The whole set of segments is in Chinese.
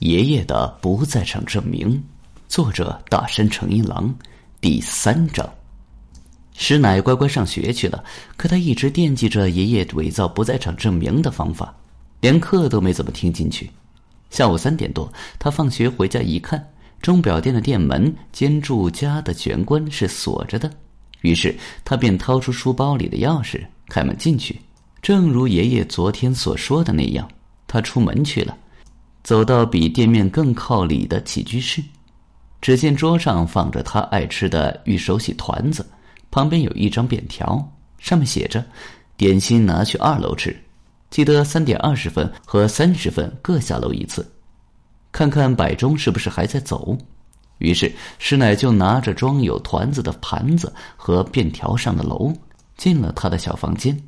爷爷的不在场证明，作者大山诚一郎，第三章。师奶乖乖上学去了，可他一直惦记着爷爷伪造不在场证明的方法，连课都没怎么听进去。下午三点多，他放学回家一看，钟表店的店门兼住家的玄关是锁着的，于是他便掏出书包里的钥匙开门进去。正如爷爷昨天所说的那样，他出门去了。走到比店面更靠里的起居室，只见桌上放着他爱吃的玉手洗团子，旁边有一张便条，上面写着：“点心拿去二楼吃，记得三点二十分和三十分各下楼一次。”看看摆钟是不是还在走。于是师奶就拿着装有团子的盘子和便条上的楼，进了他的小房间。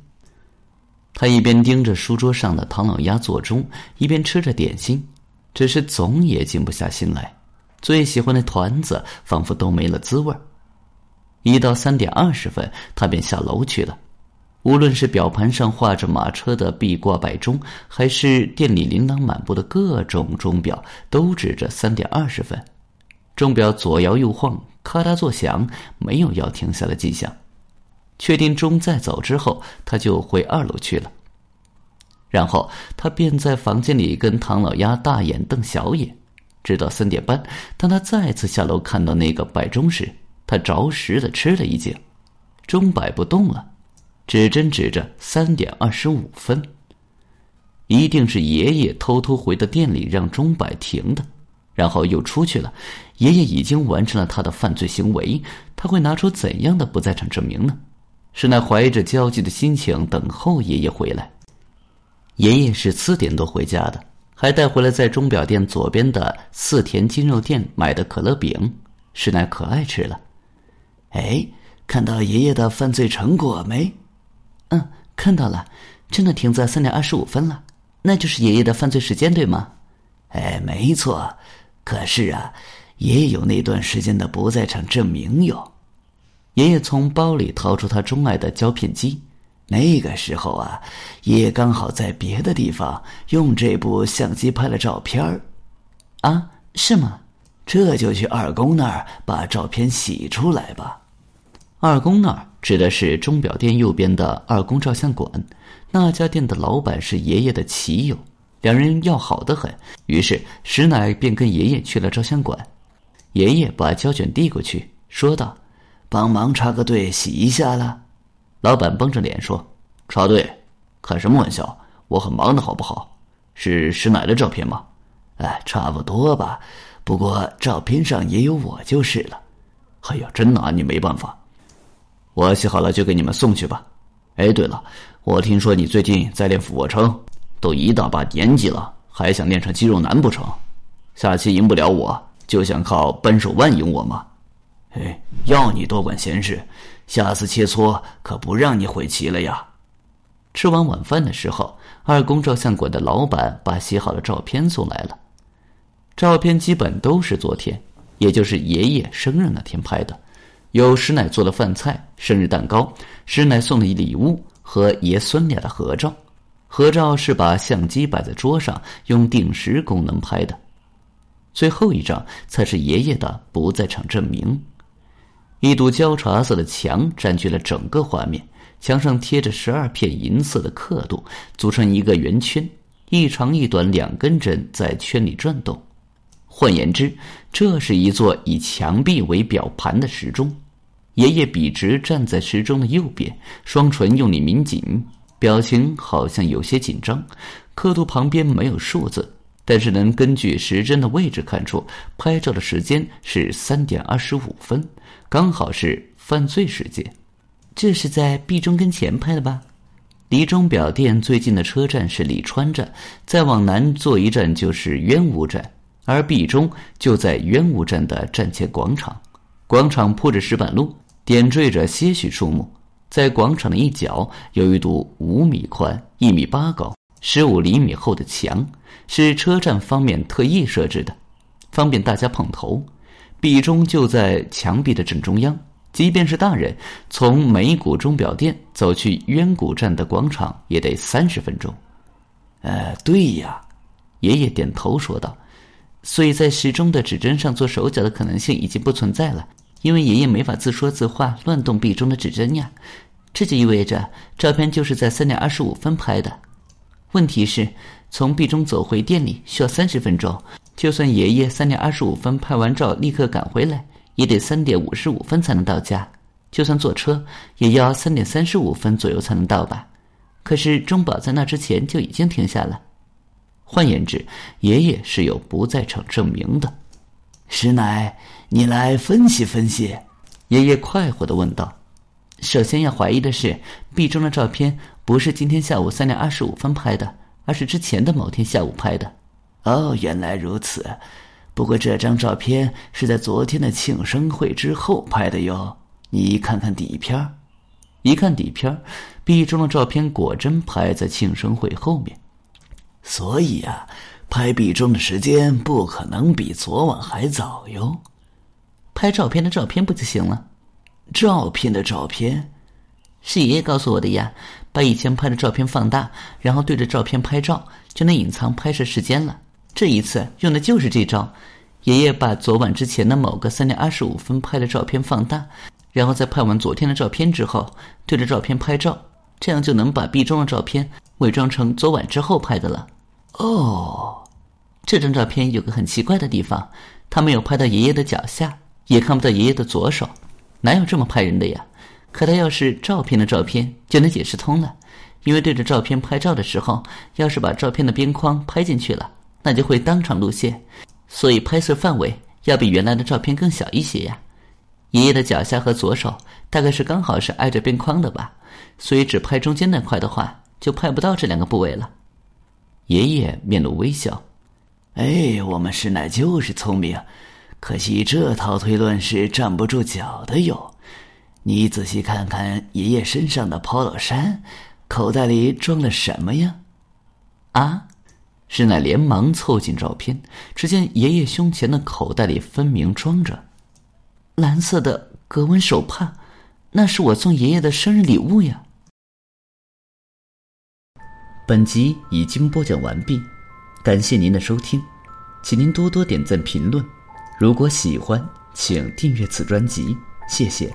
他一边盯着书桌上的唐老鸭座钟，一边吃着点心，只是总也静不下心来。最喜欢的团子仿佛都没了滋味一到三点二十分，他便下楼去了。无论是表盘上画着马车的壁挂摆钟，还是店里琳琅满目的各种钟表，都指着三点二十分。钟表左摇右晃，咔嗒作响，没有要停下的迹象。确定钟在走之后，他就回二楼去了。然后他便在房间里跟唐老鸭大眼瞪小眼，直到三点半。当他再次下楼看到那个摆钟时，他着实的吃了一惊，钟摆不动了，指针指着三点二十五分。一定是爷爷偷偷回到店里让钟摆停的，然后又出去了。爷爷已经完成了他的犯罪行为，他会拿出怎样的不在场证明呢？是那怀着焦急的心情等候爷爷回来。爷爷是四点多回家的，还带回来在钟表店左边的四田鸡肉店买的可乐饼，师奶可爱吃了。哎，看到爷爷的犯罪成果没？嗯，看到了，真的停在三点二十五分了，那就是爷爷的犯罪时间，对吗？哎，没错。可是啊，爷爷有那段时间的不在场证明哟。爷爷从包里掏出他钟爱的胶片机，那个时候啊，爷爷刚好在别的地方用这部相机拍了照片，啊，是吗？这就去二公那儿把照片洗出来吧。二公那儿指的是钟表店右边的二公照相馆，那家店的老板是爷爷的骑友，两人要好的很。于是石奶便跟爷爷去了照相馆，爷爷把胶卷递过去，说道。帮忙插个队洗一下了，老板绷着脸说：“插队？开什么玩笑？我很忙的好不好？是师奶的照片吗？哎，差不多吧。不过照片上也有我就是了。哎呀，真拿你没办法。我洗好了就给你们送去吧。哎，对了，我听说你最近在练俯卧撑，都一大把年纪了，还想练成肌肉男不成？下期赢不了我，就想靠扳手腕赢我吗？”哎，要你多管闲事，下次切磋可不让你悔棋了呀！吃完晚饭的时候，二宫照相馆的老板把洗好的照片送来了。照片基本都是昨天，也就是爷爷生日那天拍的，有师奶做的饭菜、生日蛋糕、师奶送的礼物和爷孙俩的合照。合照是把相机摆在桌上，用定时功能拍的。最后一张才是爷爷的不在场证明。一堵焦茶色的墙占据了整个画面，墙上贴着十二片银色的刻度，组成一个圆圈，一长一短两根针在圈里转动。换言之，这是一座以墙壁为表盘的时钟。爷爷笔直站在时钟的右边，双唇用力抿紧，表情好像有些紧张。刻度旁边没有数字，但是能根据时针的位置看出，拍照的时间是三点二十五分。刚好是犯罪时间，这是在毕中跟前拍的吧？离钟表店最近的车站是李川站，再往南坐一站就是渊武站，而毕中就在渊武站的站前广场。广场铺着石板路，点缀着些许树木。在广场的一角有一堵五米宽、一米八高、十五厘米厚的墙，是车站方面特意设置的，方便大家碰头。壁钟就在墙壁的正中央，即便是大人从美谷钟表店走去渊谷站的广场，也得三十分钟。呃，对呀，爷爷点头说道：“所以在时钟的指针上做手脚的可能性已经不存在了，因为爷爷没法自说自话乱动壁中的指针呀。这就意味着照片就是在三点二十五分拍的。问题是，从壁中走回店里需要三十分钟，就算爷爷三点二十五分拍完照立刻赶回来，也得三点五十五分才能到家。就算坐车，也要三点三十五分左右才能到吧？可是钟宝在那之前就已经停下了。换言之，爷爷是有不在场证明的。师奶，你来分析分析。爷爷快活的问道。首先要怀疑的是，壁中的照片不是今天下午三点二十五分拍的，而是之前的某天下午拍的。哦，原来如此。不过这张照片是在昨天的庆生会之后拍的哟。你看看底片一看底片壁中的照片果真拍在庆生会后面。所以啊，拍壁中的时间不可能比昨晚还早哟。拍照片的照片不就行了？照片的照片，是爷爷告诉我的呀。把以前拍的照片放大，然后对着照片拍照，就能隐藏拍摄时间了。这一次用的就是这招。爷爷把昨晚之前的某个三点二十五分拍的照片放大，然后在拍完昨天的照片之后，对着照片拍照，这样就能把壁中的照片伪装成昨晚之后拍的了。哦，这张照片有个很奇怪的地方，他没有拍到爷爷的脚下，也看不到爷爷的左手。哪有这么拍人的呀？可他要是照片的照片，就能解释通了。因为对着照片拍照的时候，要是把照片的边框拍进去了，那就会当场露馅，所以拍摄范围要比原来的照片更小一些呀。爷爷的脚下和左手大概是刚好是挨着边框的吧，所以只拍中间那块的话，就拍不到这两个部位了。爷爷面露微笑：“哎，我们师奶就是聪明。”可惜这套推论是站不住脚的哟。你仔细看看爷爷身上的 polo 衫，口袋里装了什么呀？啊！师奶连忙凑近照片，只见爷爷胸前的口袋里分明装着蓝色的格纹手帕，那是我送爷爷的生日礼物呀。本集已经播讲完毕，感谢您的收听，请您多多点赞评论。如果喜欢，请订阅此专辑，谢谢。